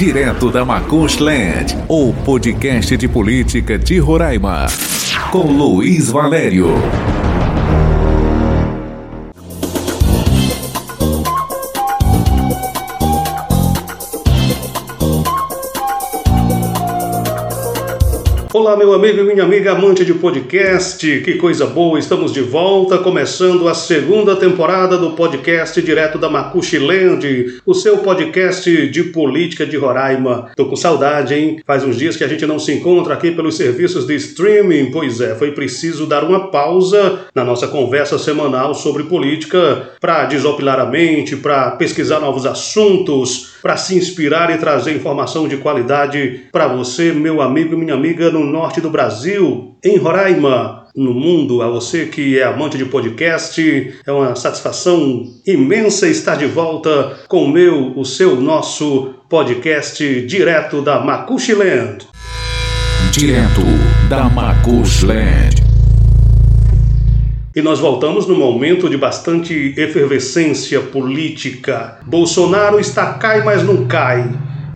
direto da Macusland, o podcast de política de Roraima, com Luiz Valério. Olá, meu amigo e minha amiga amante de podcast, que coisa boa, estamos de volta, começando a segunda temporada do podcast direto da Macuxiland, o seu podcast de política de Roraima. Tô com saudade, hein? Faz uns dias que a gente não se encontra aqui pelos serviços de streaming, pois é, foi preciso dar uma pausa na nossa conversa semanal sobre política para desopilar a mente, para pesquisar novos assuntos, para se inspirar e trazer informação de qualidade para você, meu amigo e minha amiga, no norte do Brasil, em Roraima, no mundo. A você que é amante de podcast, é uma satisfação imensa estar de volta com o meu, o seu, nosso podcast direto da Macuxiland. Direto da Macuxiland. E nós voltamos num momento de bastante efervescência política. Bolsonaro está cai, mas não cai.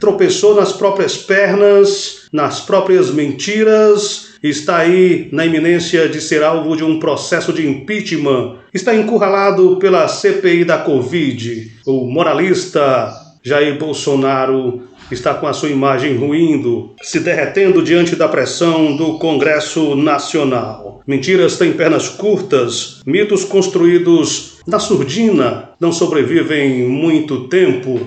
Tropeçou nas próprias pernas, nas próprias mentiras, está aí na iminência de ser alvo de um processo de impeachment, está encurralado pela CPI da Covid. O moralista Jair Bolsonaro está com a sua imagem ruindo, se derretendo diante da pressão do Congresso Nacional. Mentiras têm pernas curtas, mitos construídos na surdina não sobrevivem muito tempo.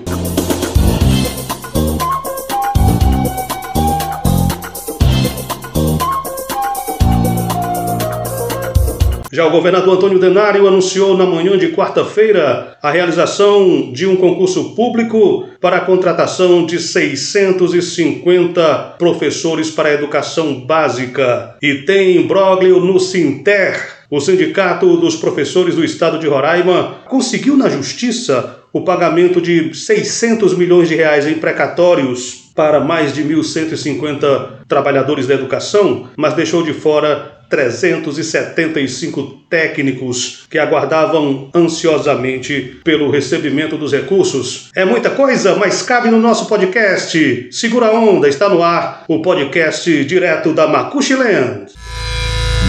Já o governador Antônio Denário anunciou na manhã de quarta-feira a realização de um concurso público para a contratação de 650 professores para a educação básica. E tem imbróglio no Sinter. O Sindicato dos Professores do Estado de Roraima conseguiu na justiça o pagamento de 600 milhões de reais em precatórios para mais de 1.150 trabalhadores da educação, mas deixou de fora 375 técnicos que aguardavam ansiosamente pelo recebimento dos recursos. É muita coisa, mas cabe no nosso podcast. Segura a onda, está no ar o podcast direto da Macuxiland.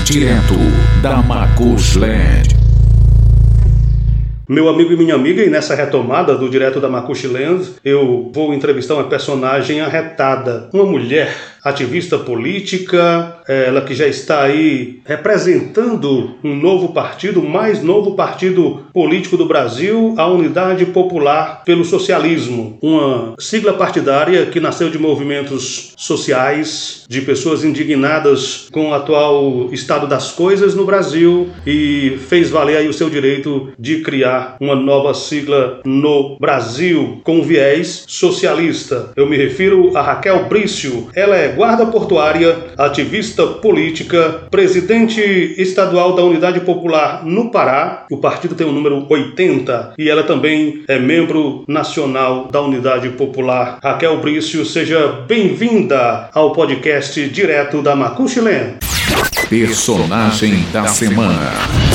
Direto da Macuxiland. Meu amigo e minha amiga, e nessa retomada do Direto da Macuxiland, eu vou entrevistar uma personagem arretada, uma mulher ativista política, ela que já está aí representando um novo partido, mais novo partido político do Brasil, a Unidade Popular pelo Socialismo, uma sigla partidária que nasceu de movimentos sociais, de pessoas indignadas com o atual estado das coisas no Brasil e fez valer aí o seu direito de criar uma nova sigla no Brasil com viés socialista. Eu me refiro a Raquel Brício. Ela é guarda portuária, ativista política, presidente estadual da Unidade Popular no Pará. O partido tem o número 80 e ela também é membro nacional da Unidade Popular. Raquel Brício, seja bem-vinda ao podcast direto da Macuxilene. Personagem da semana.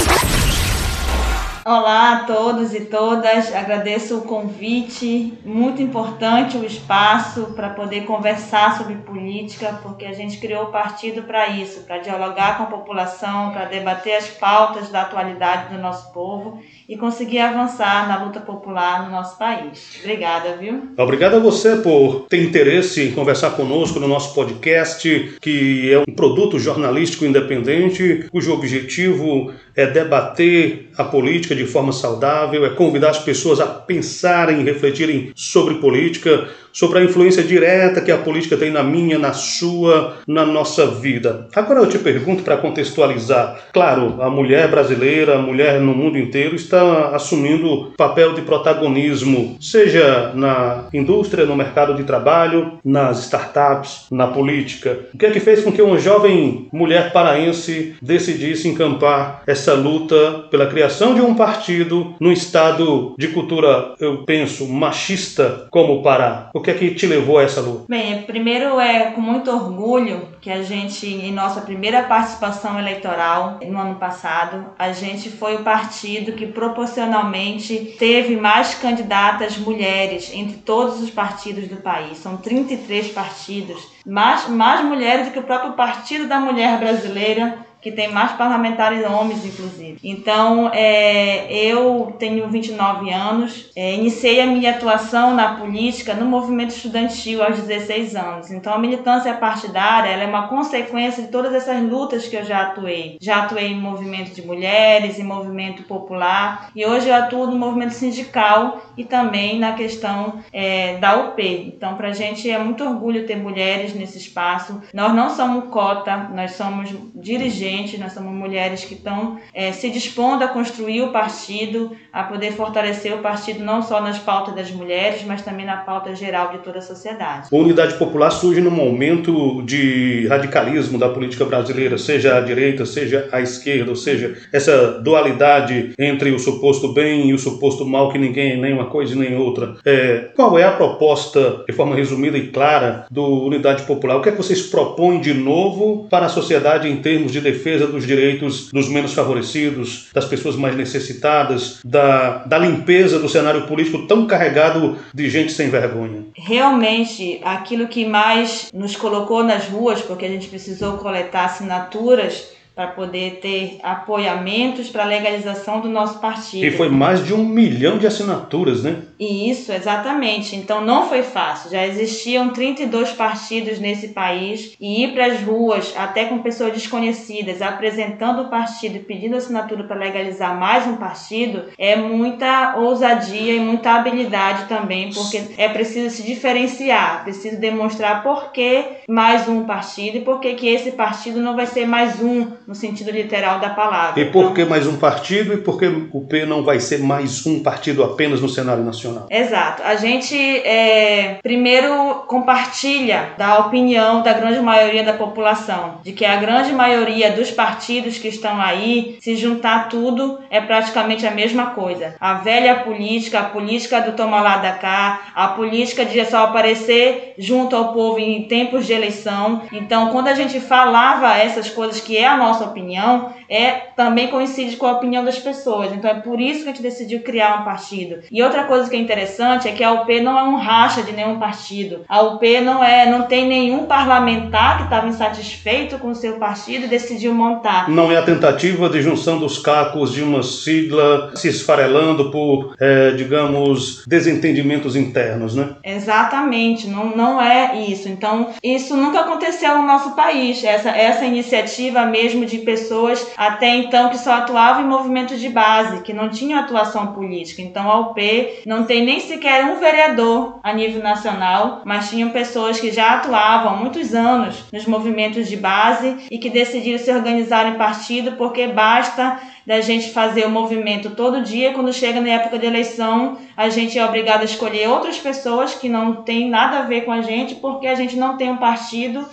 Olá a todos e todas, agradeço o convite, muito importante o espaço para poder conversar sobre política, porque a gente criou o partido para isso, para dialogar com a população, para debater as pautas da atualidade do nosso povo e conseguir avançar na luta popular no nosso país. Obrigada, viu? Obrigado a você por ter interesse em conversar conosco no nosso podcast, que é um produto jornalístico independente, cujo objetivo é debater a política de forma saudável, é convidar as pessoas a pensarem e refletirem sobre política, sobre a influência direta que a política tem na minha, na sua, na nossa vida. Agora eu te pergunto para contextualizar. Claro, a mulher brasileira, a mulher no mundo inteiro está assumindo papel de protagonismo, seja na indústria, no mercado de trabalho, nas startups, na política. O que é que fez com que uma jovem mulher paraense decidisse encampar essa luta pela criação de um partido num estado de cultura, eu penso, machista como o Pará? O que é que te levou a essa luta? Bem, primeiro é com muito orgulho que a gente, em nossa primeira participação eleitoral no ano passado, a gente foi o partido que proporcionalmente teve mais candidatas mulheres entre todos os partidos do país. São 33 partidos, mais, mais mulheres do que o próprio Partido da Mulher Brasileira que tem mais parlamentares homens, inclusive. Então, é, eu tenho 29 anos, é, iniciei a minha atuação na política no movimento estudantil aos 16 anos. Então, a militância partidária é uma consequência de todas essas lutas que eu já atuei. Já atuei em movimento de mulheres, em movimento popular, e hoje eu atuo no movimento sindical e também na questão é, da UP. Então, para a gente é muito orgulho ter mulheres nesse espaço. Nós não somos cota, nós somos dirigentes nós somos mulheres que estão é, se dispondo a construir o partido, a poder fortalecer o partido não só nas pautas das mulheres, mas também na pauta geral de toda a sociedade. A Unidade Popular surge num momento de radicalismo da política brasileira, seja à direita, seja à esquerda, ou seja, essa dualidade entre o suposto bem e o suposto mal, que ninguém é nem uma coisa nem outra. É, qual é a proposta, de forma resumida e clara, do Unidade Popular? O que é que vocês propõem de novo para a sociedade em termos de defesa defesa dos direitos dos menos favorecidos, das pessoas mais necessitadas, da, da limpeza do cenário político tão carregado de gente sem vergonha. Realmente, aquilo que mais nos colocou nas ruas, porque a gente precisou coletar assinaturas para poder ter apoiamentos para a legalização do nosso partido. E foi mais de um milhão de assinaturas, né? Isso, exatamente. Então não foi fácil. Já existiam 32 partidos nesse país e ir para as ruas, até com pessoas desconhecidas, apresentando o partido e pedindo assinatura para legalizar mais um partido, é muita ousadia e muita habilidade também, porque é preciso se diferenciar, preciso demonstrar por que mais um partido e por que esse partido não vai ser mais um no sentido literal da palavra. E por então, que mais um partido e por que o P não vai ser mais um partido apenas no cenário nacional? Exato. A gente é, primeiro compartilha da opinião da grande maioria da população, de que a grande maioria dos partidos que estão aí, se juntar tudo, é praticamente a mesma coisa. A velha política, a política do tomar lá da cá, a política de só aparecer junto ao povo em tempos de eleição. Então, quando a gente falava essas coisas que é a nossa opinião, é também coincide com a opinião das pessoas. Então é por isso que a gente decidiu criar um partido. E outra coisa que é interessante é que a UP não é um racha de nenhum partido. A UP não é, não tem nenhum parlamentar que estava insatisfeito com o seu partido e decidiu montar. Não é a tentativa de junção dos cacos de uma sigla se esfarelando por, é, digamos, desentendimentos internos, né? Exatamente, não, não é isso. Então, isso nunca aconteceu no nosso país. Essa, essa iniciativa mesmo de pessoas até então que só atuavam em movimentos de base, que não tinham atuação política. Então a UP não tem nem sequer um vereador a nível nacional, mas tinham pessoas que já atuavam há muitos anos nos movimentos de base e que decidiram se organizar em partido porque basta da gente fazer o movimento todo dia, quando chega na época de eleição, a gente é obrigado a escolher outras pessoas que não têm nada a ver com a gente, porque a gente não tem um partido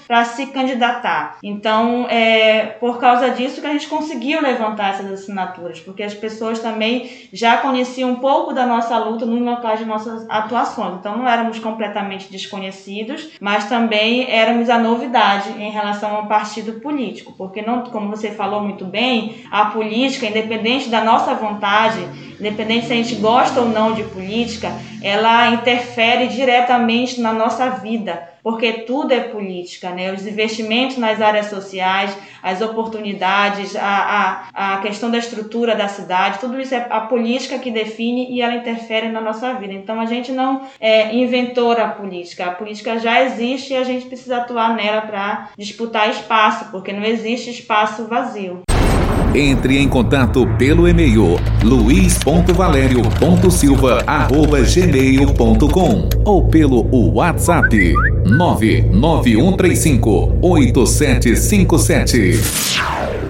para se candidatar. Então, é por causa disso que a gente conseguiu levantar essas assinaturas, porque as pessoas também já conheciam um pouco da nossa luta no local de nossas atuações. Então, não éramos completamente desconhecidos, mas também éramos a novidade em relação ao partido político, porque não, como você falou muito bem, a política, independente da nossa vontade, independente se a gente gosta ou não de política, ela interfere diretamente na nossa vida, porque tudo é política, né? Os investimentos nas áreas sociais, as oportunidades, a, a, a questão da estrutura da cidade, tudo isso é a política que define e ela interfere na nossa vida. Então a gente não é, inventou a política, a política já existe e a gente precisa atuar nela para disputar espaço, porque não existe espaço vazio. Entre em contato pelo e-mail luiz.valério.silva.gmail.com ou pelo WhatsApp 99135 8757.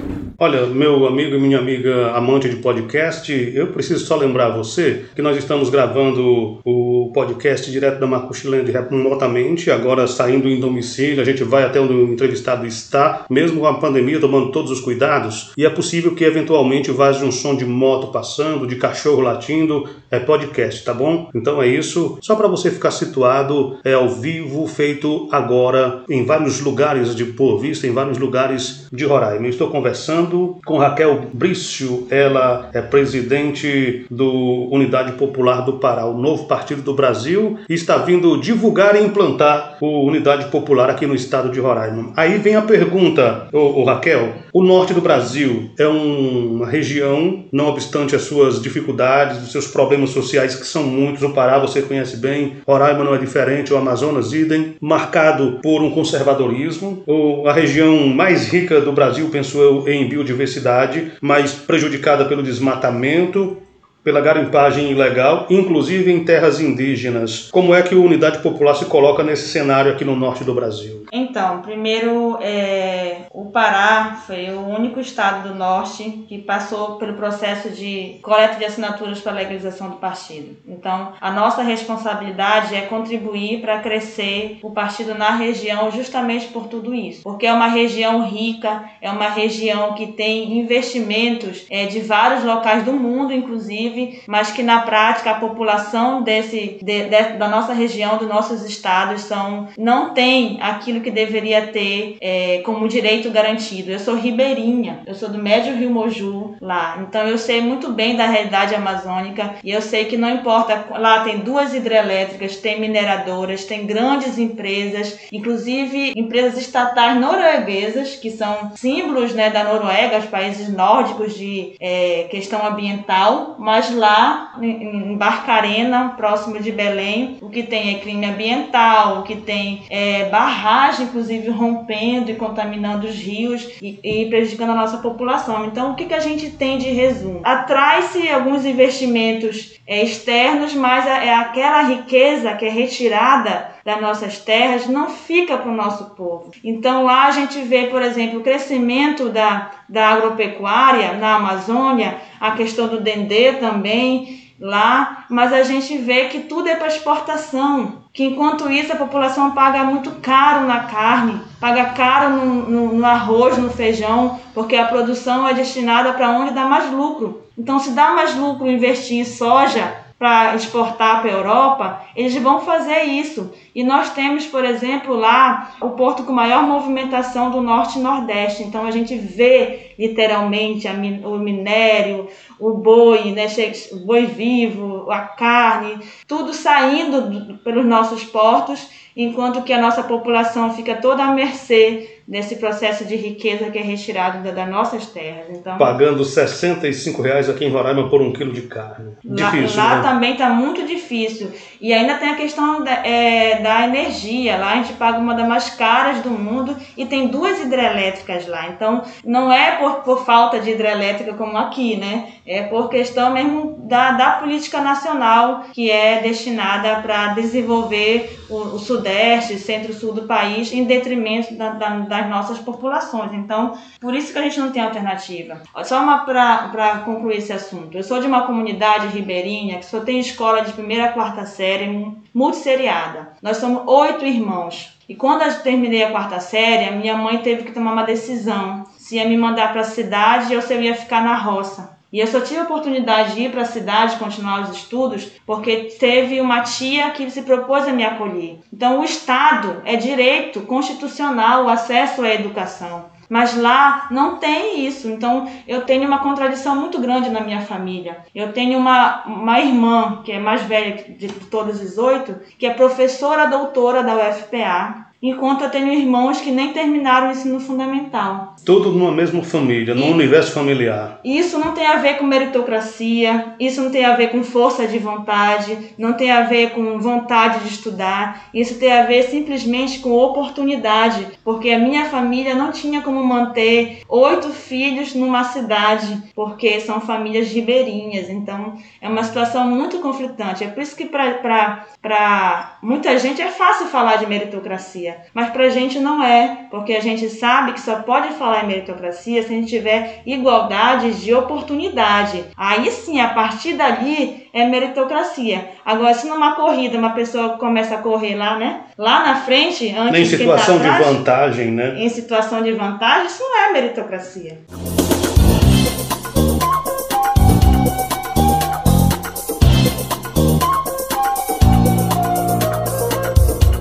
Olha, meu amigo e minha amiga amante de podcast, eu preciso só lembrar você que nós estamos gravando o podcast direto da Macuxilândia remotamente, agora saindo em domicílio, a gente vai até onde o entrevistado está, mesmo com a pandemia, tomando todos os cuidados, e é possível que eventualmente vaze um som de moto passando, de cachorro latindo, é podcast, tá bom? Então é isso, só para você ficar situado, é ao vivo, feito agora em vários lugares de Boa Vista, em vários lugares de Roraima. Estou conversando conversando com Raquel Brício, ela é presidente do Unidade Popular do Pará, o novo partido do Brasil, e está vindo divulgar e implantar o Unidade Popular aqui no estado de Roraima. Aí vem a pergunta, ô, ô Raquel, o norte do Brasil é um, uma região, não obstante as suas dificuldades, os seus problemas sociais que são muitos, o Pará você conhece bem, Roraima não é diferente, o Amazonas idem, marcado por um conservadorismo, ou a região mais rica do Brasil, penso eu, em biodiversidade, biodiversidade, mas prejudicada pelo desmatamento, pela garimpagem ilegal, inclusive em terras indígenas. Como é que a Unidade Popular se coloca nesse cenário aqui no norte do Brasil? Então, primeiro, é, o Pará foi o único estado do norte que passou pelo processo de coleta de assinaturas para a legalização do partido. Então, a nossa responsabilidade é contribuir para crescer o partido na região justamente por tudo isso. Porque é uma região rica, é uma região que tem investimentos é, de vários locais do mundo, inclusive mas que na prática a população desse, de, de, da nossa região, dos nossos estados, são, não tem aquilo que deveria ter é, como direito garantido. Eu sou ribeirinha, eu sou do Médio Rio Moju lá, então eu sei muito bem da realidade amazônica e eu sei que não importa, lá tem duas hidrelétricas, tem mineradoras, tem grandes empresas, inclusive empresas estatais norueguesas, que são símbolos né, da Noruega, os países nórdicos de é, questão ambiental, mas mas lá em Barcarena, próximo de Belém, o que tem é crime ambiental, o que tem é barragem, inclusive rompendo e contaminando os rios e, e prejudicando a nossa população. Então, o que, que a gente tem de resumo? Atrai-se alguns investimentos é, externos, mas é, é aquela riqueza que é retirada das nossas terras não fica para o nosso povo. Então lá a gente vê, por exemplo, o crescimento da, da agropecuária na Amazônia, a questão do dendê também lá, mas a gente vê que tudo é para exportação. Que enquanto isso a população paga muito caro na carne, paga caro no, no, no arroz, no feijão, porque a produção é destinada para onde dá mais lucro. Então, se dá mais lucro investir em soja, para exportar para a Europa, eles vão fazer isso. E nós temos, por exemplo, lá o porto com maior movimentação do norte e nordeste. Então a gente vê literalmente a, o minério, o boi, né, o boi vivo, a carne, tudo saindo pelos nossos portos, enquanto que a nossa população fica toda à mercê desse processo de riqueza que é retirado das nossas terras. Então, Pagando 65 reais aqui em Roraima por um quilo de carne. Difícil, lá, lá né? também está muito difícil. E ainda tem a questão da, é, da energia. Lá a gente paga uma das mais caras do mundo e tem duas hidrelétricas lá. Então não é por, por falta de hidrelétrica como aqui, né? É por questão mesmo da, da política nacional que é destinada para desenvolver o, o Sudeste, Centro-Sul do país em detrimento da, da, das nossas populações. Então, por isso que a gente não tem alternativa. Só uma para concluir esse assunto. Eu sou de uma comunidade ribeirinha que só tem escola de primeira a quarta série, multisseriada. Nós somos oito irmãos. E quando eu terminei a quarta série, a minha mãe teve que tomar uma decisão se ia me mandar para a cidade ou se eu ia ficar na roça. E eu só tive a oportunidade de ir para a cidade continuar os estudos porque teve uma tia que se propôs a me acolher. Então, o Estado é direito constitucional o acesso à educação. Mas lá não tem isso. Então eu tenho uma contradição muito grande na minha família. Eu tenho uma, uma irmã, que é mais velha de todas as oito, que é professora doutora da UFPA enquanto eu tenho irmãos que nem terminaram o ensino fundamental. Tudo numa mesma família, num universo familiar. Isso não tem a ver com meritocracia, isso não tem a ver com força de vontade, não tem a ver com vontade de estudar, isso tem a ver simplesmente com oportunidade, porque a minha família não tinha como manter oito filhos numa cidade, porque são famílias ribeirinhas, então é uma situação muito conflitante. É por isso que para muita gente é fácil falar de meritocracia meritocracia. Mas para a gente não é, porque a gente sabe que só pode falar em meritocracia se a gente tiver igualdade de oportunidade. Aí sim, a partir dali é meritocracia. Agora, se numa corrida uma pessoa começa a correr lá, né? Lá na frente, antes Nem situação tá atrás, de vantagem, né? Em situação de vantagem, isso não é meritocracia.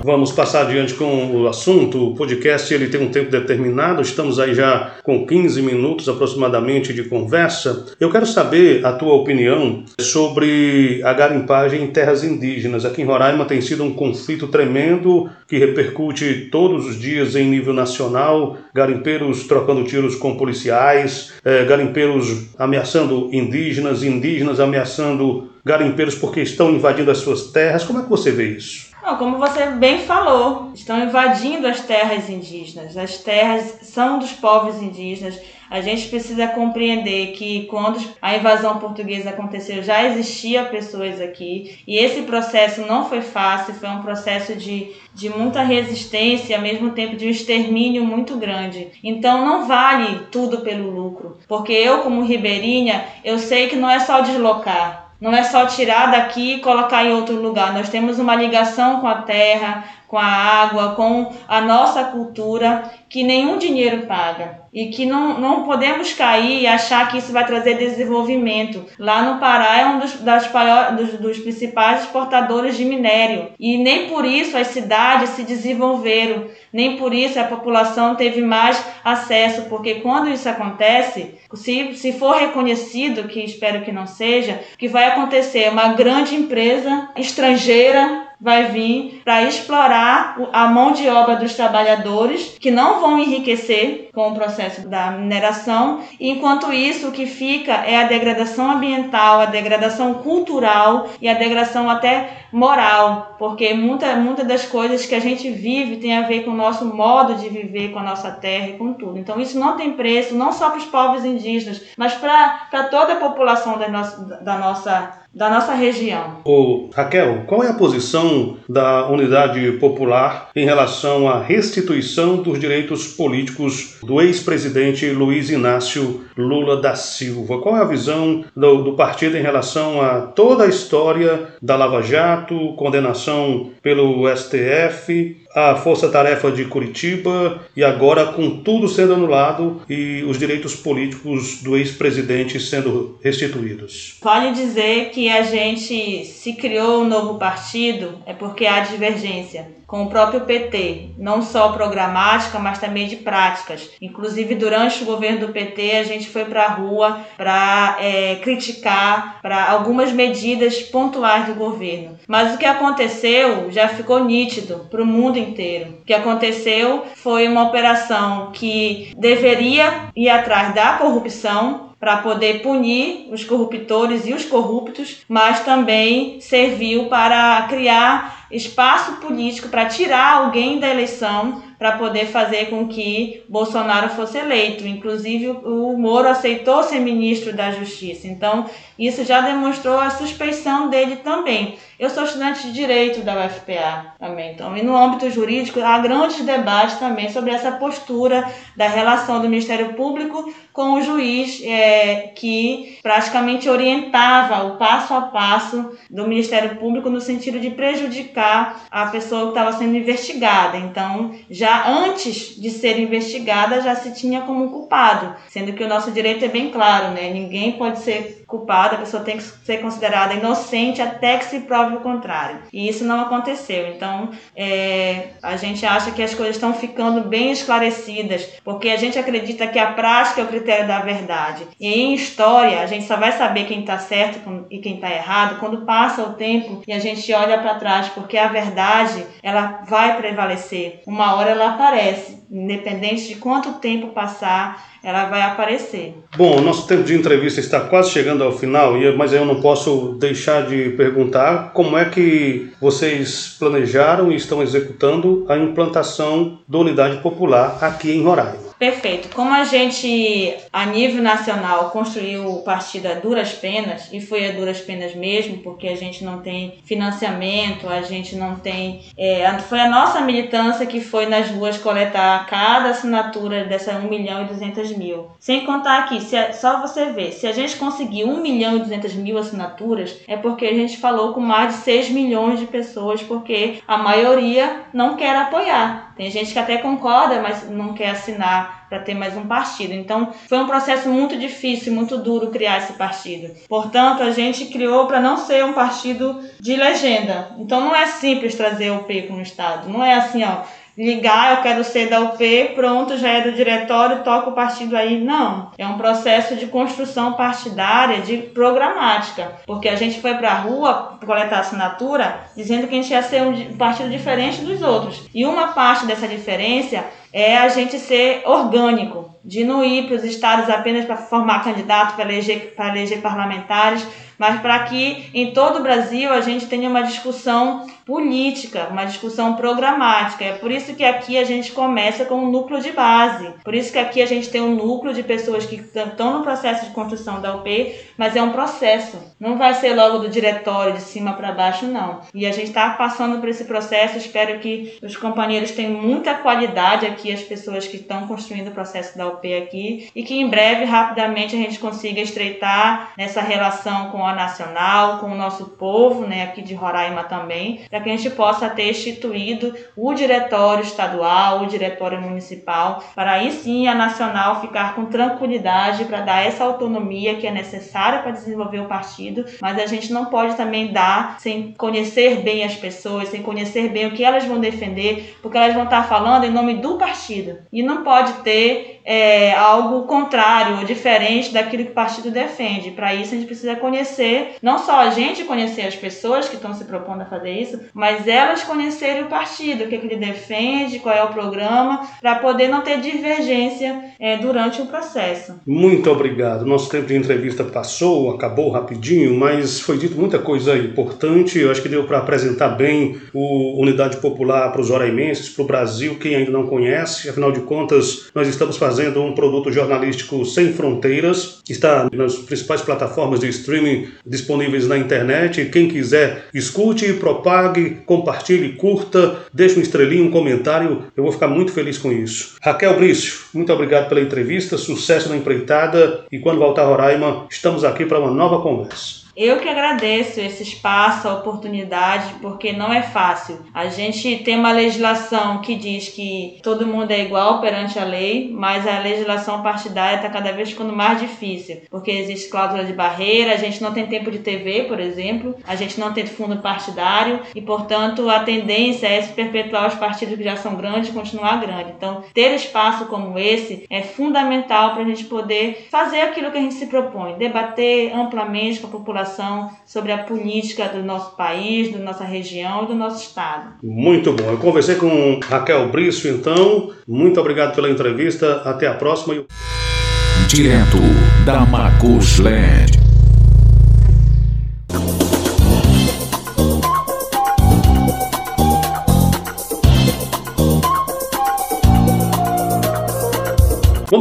Vamos passar adiante com o assunto. O podcast ele tem um tempo determinado, estamos aí já com 15 minutos aproximadamente de conversa. Eu quero saber a tua opinião sobre a garimpagem em terras indígenas. Aqui em Roraima tem sido um conflito tremendo que repercute todos os dias em nível nacional, garimpeiros trocando tiros com policiais, eh, garimpeiros ameaçando indígenas, indígenas ameaçando garimpeiros porque estão invadindo as suas terras. Como é que você vê isso? Não, como você bem falou, estão invadindo as terras indígenas. As terras são dos povos indígenas. A gente precisa compreender que quando a invasão portuguesa aconteceu, já existia pessoas aqui. E esse processo não foi fácil, foi um processo de, de muita resistência e ao mesmo tempo de um extermínio muito grande. Então não vale tudo pelo lucro. Porque eu, como ribeirinha, eu sei que não é só deslocar não é só tirar daqui e colocar em outro lugar. Nós temos uma ligação com a terra, com a água, com a nossa cultura, que nenhum dinheiro paga. E que não, não podemos cair e achar que isso vai trazer desenvolvimento. Lá no Pará é um dos, das, dos, dos principais exportadores de minério. E nem por isso as cidades se desenvolveram, nem por isso a população teve mais acesso, porque quando isso acontece, se, se for reconhecido, que espero que não seja, que vai acontecer uma grande empresa estrangeira vai vir para explorar a mão de obra dos trabalhadores, que não vão enriquecer com o processo da mineração. Enquanto isso, o que fica é a degradação ambiental, a degradação cultural e a degradação até moral, porque muitas muita das coisas que a gente vive tem a ver com o nosso modo de viver, com a nossa terra e com tudo. Então, isso não tem preço, não só para os povos indígenas, mas para toda a população da nossa, da nossa da nossa região. Ô, Raquel, qual é a posição da Unidade Popular em relação à restituição dos direitos políticos do ex-presidente Luiz Inácio Lula da Silva? Qual é a visão do, do partido em relação a toda a história da Lava Jato, condenação pelo STF, a Força-Tarefa de Curitiba e agora com tudo sendo anulado e os direitos políticos do ex-presidente sendo restituídos. Vale dizer que a gente se criou um novo partido é porque há divergência com o próprio PT, não só programática, mas também de práticas. Inclusive, durante o governo do PT, a gente foi para a rua para é, criticar para algumas medidas pontuais do governo. Mas o que aconteceu já ficou nítido para o mundo inteiro. O que aconteceu foi uma operação que deveria ir atrás da corrupção, para poder punir os corruptores e os corruptos, mas também serviu para criar espaço político para tirar alguém da eleição para poder fazer com que Bolsonaro fosse eleito. Inclusive, o Moro aceitou ser ministro da Justiça. Então, isso já demonstrou a suspeição dele também. Eu sou estudante de Direito da UFPA também. Então, e no âmbito jurídico, há grandes debates também sobre essa postura da relação do Ministério Público com o juiz é, que praticamente orientava o passo a passo do Ministério Público no sentido de prejudicar a pessoa que estava sendo investigada. Então, já antes de ser investigada já se tinha como culpado, sendo que o nosso direito é bem claro, né? Ninguém pode ser culpado, a pessoa tem que ser considerada inocente até que se prove o contrário. E isso não aconteceu. Então, é, a gente acha que as coisas estão ficando bem esclarecidas, porque a gente acredita que a prática é o critério da verdade. E em história, a gente só vai saber quem está certo e quem está errado quando passa o tempo e a gente olha para trás, porque a verdade ela vai prevalecer. Uma hora ela aparece, independente de quanto tempo passar, ela vai aparecer. Bom, o nosso tempo de entrevista está quase chegando ao final, mas eu não posso deixar de perguntar como é que vocês planejaram e estão executando a implantação da unidade popular aqui em Roraima. Perfeito. Como a gente, a nível nacional, construiu o partido a duras penas, e foi a duras penas mesmo, porque a gente não tem financiamento, a gente não tem. É, foi a nossa militância que foi nas ruas coletar cada assinatura dessa 1 milhão e 200 mil. Sem contar aqui, se só você ver, se a gente conseguir 1 milhão e 200 mil assinaturas, é porque a gente falou com mais de 6 milhões de pessoas, porque a maioria não quer apoiar. Tem gente que até concorda, mas não quer assinar para ter mais um partido. Então, foi um processo muito difícil, muito duro criar esse partido. Portanto, a gente criou para não ser um partido de legenda. Então, não é simples trazer o P para estado. Não é assim, ó, ligar, eu quero ser da UP, pronto, já é do diretório, toca o partido aí. Não. É um processo de construção partidária, de programática. Porque a gente foi para a rua coletar assinatura dizendo que a gente ia ser um partido diferente dos outros. E uma parte dessa diferença é a gente ser orgânico, de não ir para os estados apenas para formar candidatos, para eleger, para eleger parlamentares, mas para que em todo o Brasil a gente tenha uma discussão política, uma discussão programática. É por isso que aqui a gente começa com um núcleo de base. Por isso que aqui a gente tem um núcleo de pessoas que estão no processo de construção da UP, mas é um processo. Não vai ser logo do diretório de cima para baixo, não. E a gente está passando por esse processo. Espero que os companheiros tenham muita qualidade aqui, as pessoas que estão construindo o processo da UP aqui, e que em breve, rapidamente, a gente consiga estreitar essa relação com a nacional, com o nosso povo, né, aqui de Roraima também, para que a gente possa ter instituído o diretório estadual, o diretório municipal, para aí sim a nacional ficar com tranquilidade para dar essa autonomia que é necessária para desenvolver o partido, mas a gente não pode também dar sem conhecer bem as pessoas, sem conhecer bem o que elas vão defender, porque elas vão estar falando em nome do partido e não pode ter é, algo contrário ou diferente daquilo que o partido defende. Para isso a gente precisa conhecer, não só a gente conhecer as pessoas que estão se propondo a fazer isso, mas elas conhecerem o partido, o que, é que ele defende, qual é o programa, para poder não ter divergência é, durante o processo. Muito obrigado. Nosso tempo de entrevista passou, acabou rapidinho, mas foi dito muita coisa importante. Eu acho que deu para apresentar bem o Unidade Popular para os oraimenses, para o Brasil, quem ainda não conhece. Afinal de contas, nós estamos fazendo um produto jornalístico sem fronteiras, que está nas principais plataformas de streaming disponíveis na internet. Quem quiser, escute, propague, compartilhe, curta, deixe um estrelinho, um comentário. Eu vou ficar muito feliz com isso. Raquel Brício, muito obrigado pela entrevista, sucesso na empreitada e quando voltar a Roraima, estamos aqui para uma nova conversa. Eu que agradeço esse espaço, a oportunidade, porque não é fácil. A gente tem uma legislação que diz que todo mundo é igual perante a lei, mas a legislação partidária está cada vez ficando mais difícil, porque existe cláusula de barreira, a gente não tem tempo de TV, por exemplo, a gente não tem fundo partidário e, portanto, a tendência é se perpetuar os partidos que já são grandes continuar grande. Então, ter espaço como esse é fundamental para a gente poder fazer aquilo que a gente se propõe, debater amplamente com a população sobre a política do nosso país, da nossa região e do nosso estado. Muito bom. Eu conversei com Raquel Brício, então. Muito obrigado pela entrevista. Até a próxima. Direto da Macushland.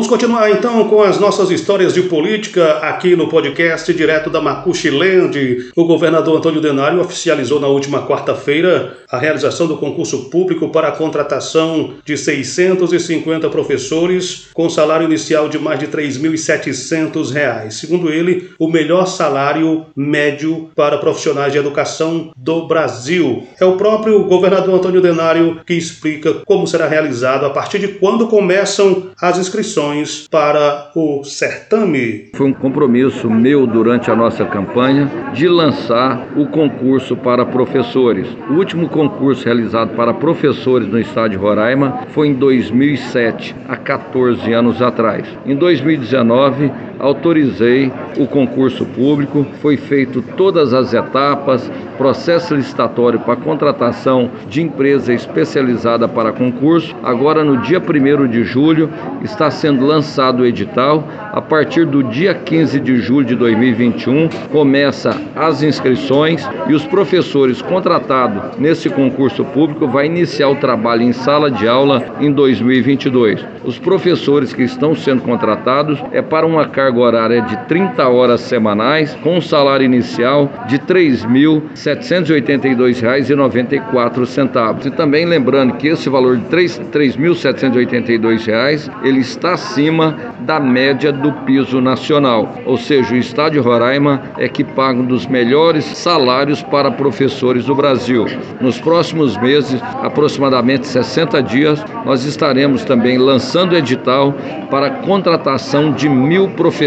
Continuar então com as nossas histórias de política aqui no podcast direto da Macuxilende. O governador Antônio Denário oficializou na última quarta-feira a realização do concurso público para a contratação de 650 professores com salário inicial de mais de R$ 3.700. Segundo ele, o melhor salário médio para profissionais de educação do Brasil. É o próprio governador Antônio Denário que explica como será realizado, a partir de quando começam as inscrições para o certame. Foi um compromisso meu durante a nossa campanha de lançar o concurso para professores. O último concurso realizado para professores no estado de Roraima foi em 2007, há 14 anos atrás. Em 2019, autorizei o concurso público, foi feito todas as etapas, processo licitatório para contratação de empresa especializada para concurso. Agora, no dia 1 de julho, está sendo lançado o edital. A partir do dia 15 de julho de 2021, começa as inscrições e os professores contratados nesse concurso público vai iniciar o trabalho em sala de aula em 2022. Os professores que estão sendo contratados é para uma carga horária de 30 horas semanais com um salário inicial de R$ 3.782,94. E também lembrando que esse valor de R$ 3.782 ele está acima da média do piso nacional, ou seja, o estado Roraima é que paga um dos melhores salários para professores do Brasil. Nos próximos meses, aproximadamente 60 dias, nós estaremos também lançando edital para contratação de mil professores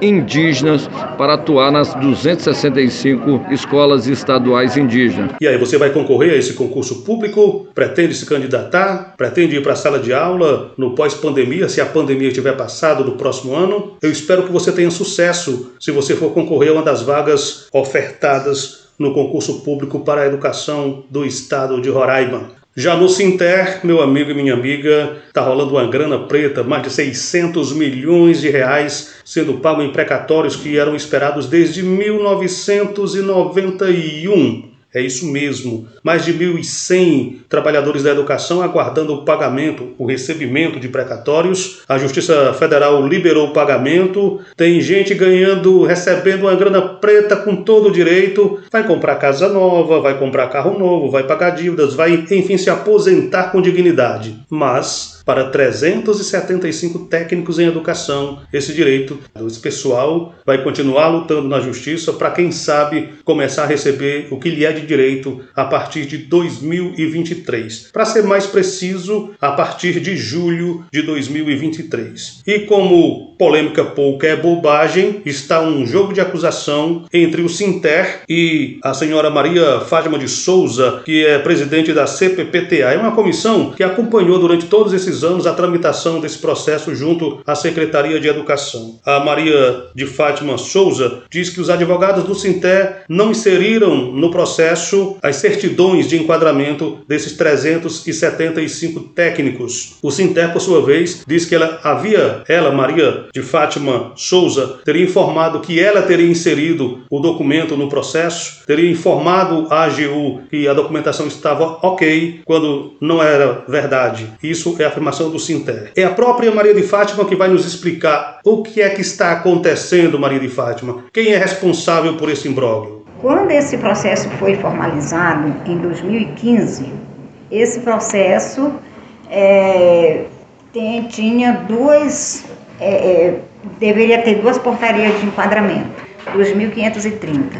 indígenas para atuar nas 265 escolas estaduais indígenas. E aí, você vai concorrer a esse concurso público? Pretende se candidatar? Pretende ir para a sala de aula no pós-pandemia, se a pandemia tiver passado no próximo ano? Eu espero que você tenha sucesso se você for concorrer a uma das vagas ofertadas no concurso público para a educação do estado de Roraima. Já no Sinter, meu amigo e minha amiga, está rolando uma grana preta, mais de 600 milhões de reais sendo pago em precatórios que eram esperados desde 1991. É isso mesmo. Mais de 1.100 trabalhadores da educação aguardando o pagamento, o recebimento de precatórios. A Justiça Federal liberou o pagamento. Tem gente ganhando, recebendo uma grana preta com todo o direito. Vai comprar casa nova, vai comprar carro novo, vai pagar dívidas, vai, enfim, se aposentar com dignidade. Mas para 375 técnicos em educação. Esse direito, esse pessoal vai continuar lutando na justiça para, quem sabe, começar a receber o que lhe é de direito a partir de 2023. Para ser mais preciso, a partir de julho de 2023. E como polêmica pouca é bobagem, está um jogo de acusação entre o Sinter e a senhora Maria Fátima de Souza, que é presidente da CPPTA. É uma comissão que acompanhou durante todos esses anos a tramitação desse processo junto à Secretaria de Educação. A Maria de Fátima Souza diz que os advogados do Sinté não inseriram no processo as certidões de enquadramento desses 375 técnicos. O Sinté, por sua vez, diz que ela havia, ela, Maria de Fátima Souza, teria informado que ela teria inserido o documento no processo, teria informado a AGU que a documentação estava ok, quando não era verdade. Isso é afirmação informação do. É a própria Maria de Fátima que vai nos explicar o que é que está acontecendo, Maria de Fátima. Quem é responsável por esse imbróglio? Quando esse processo foi formalizado em 2015, esse processo é, tem, tinha duas, é, é, deveria ter duas portarias de enquadramento, 2.530.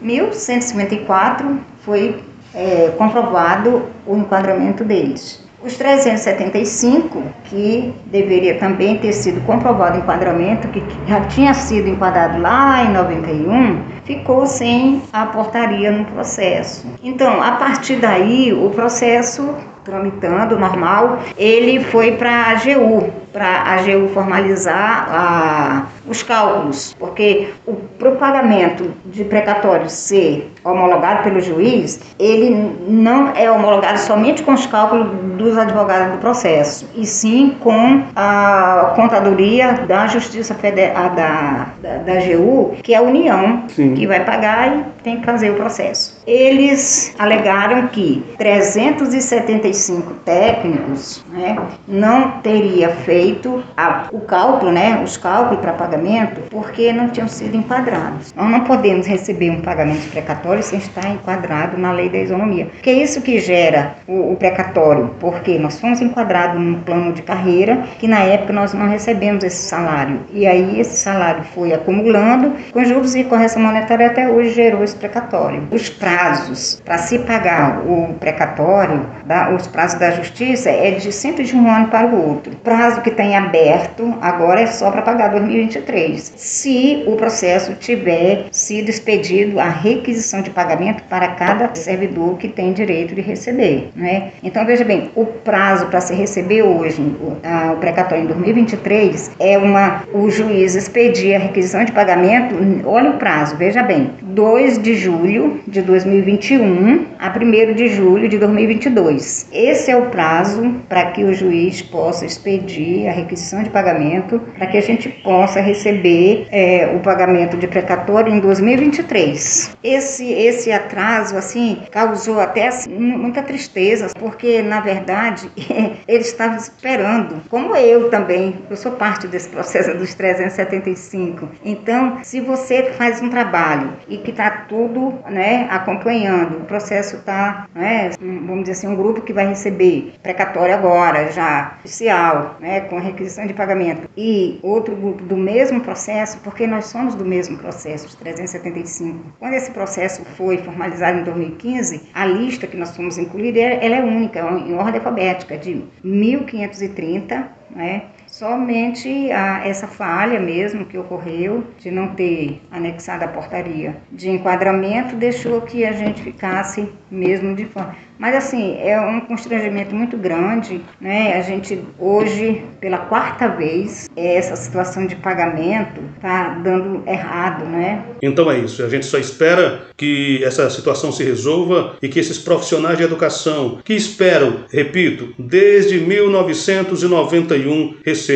1154 foi é, comprovado o enquadramento deles. Os 375, que deveria também ter sido comprovado o enquadramento, que já tinha sido enquadrado lá em 91, ficou sem a portaria no processo. Então, a partir daí, o processo tramitando normal, ele foi para a AGU, para a AGU formalizar a, os cálculos, porque o pro pagamento de precatório ser homologado pelo juiz, ele não é homologado somente com os cálculos dos advogados do processo, e sim com a contadoria da Justiça Federal da, da, da AGU, que é a União, sim. que vai pagar e tem que fazer o processo. Eles alegaram que 375 técnicos né, não teria feito a, o cálculo, né, os cálculos para pagamento, porque não tinham sido enquadrados. Nós não podemos receber um pagamento precatório sem estar enquadrado na lei da isonomia. Que é isso que gera o, o precatório, porque nós fomos enquadrados num plano de carreira que na época nós não recebemos esse salário. E aí esse salário foi acumulando, com juros e correção monetária até hoje gerou precatório. Os prazos para se pagar o precatório, da, os prazos da justiça, é de sempre de um ano para o outro. Prazo que que tem aberto agora é só para pagar 2023. Se o processo tiver sido expedido a requisição de pagamento para cada servidor que tem direito de receber, né? Então veja bem, o prazo para se receber hoje o, a, o precatório em 2023 é uma o juiz expedir a requisição de pagamento, olha o prazo, veja bem, 2 de julho de 2021 a 1 de julho de 2022. Esse é o prazo para que o juiz possa expedir a requisição de pagamento, para que a gente possa receber é, o pagamento de precatório em 2023. Esse, esse atraso, assim, causou até assim, muita tristeza, porque, na verdade, eles estavam esperando, como eu também, eu sou parte desse processo dos 375. Então, se você faz um trabalho e que está tudo né, acompanhando, o processo está, né, vamos dizer assim, um grupo que vai receber precatório agora, já oficial, né, com requisição de pagamento, e outro grupo do mesmo processo, porque nós somos do mesmo processo, os 375. Quando esse processo foi formalizado em 2015, a lista que nós fomos incluir, ela é única, em ordem alfabética, de 1530, né? Somente a, essa falha mesmo que ocorreu de não ter anexado a portaria de enquadramento deixou que a gente ficasse mesmo de fora. Mas assim, é um constrangimento muito grande, né? A gente hoje, pela quarta vez, essa situação de pagamento tá dando errado, né? Então é isso. A gente só espera que essa situação se resolva e que esses profissionais de educação que esperam, repito, desde 1991 recebam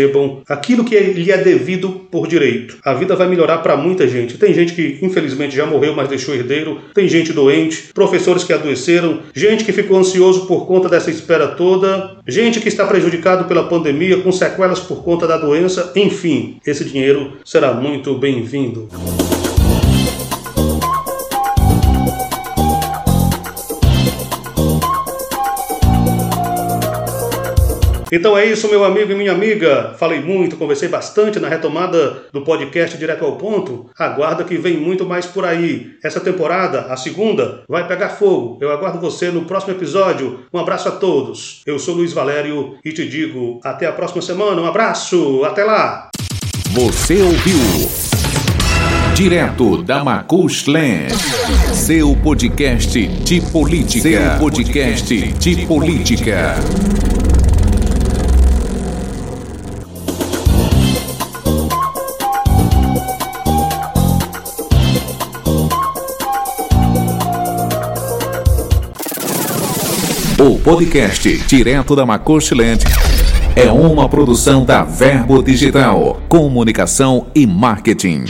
aquilo que lhe é devido por direito. A vida vai melhorar para muita gente. Tem gente que infelizmente já morreu, mas deixou herdeiro, tem gente doente, professores que adoeceram, gente que que ficou ansioso por conta dessa espera toda, gente que está prejudicado pela pandemia, com sequelas por conta da doença, enfim, esse dinheiro será muito bem-vindo. Então é isso, meu amigo e minha amiga. Falei muito, conversei bastante na retomada do podcast Direto ao Ponto. Aguarda que vem muito mais por aí. Essa temporada, a segunda, vai pegar fogo. Eu aguardo você no próximo episódio. Um abraço a todos. Eu sou Luiz Valério e te digo até a próxima semana. Um abraço, até lá. Você ouviu Direto da Macushland. Seu podcast de política. Seu podcast de política. O podcast Direto da Macochilente é uma produção da Verbo Digital, Comunicação e Marketing.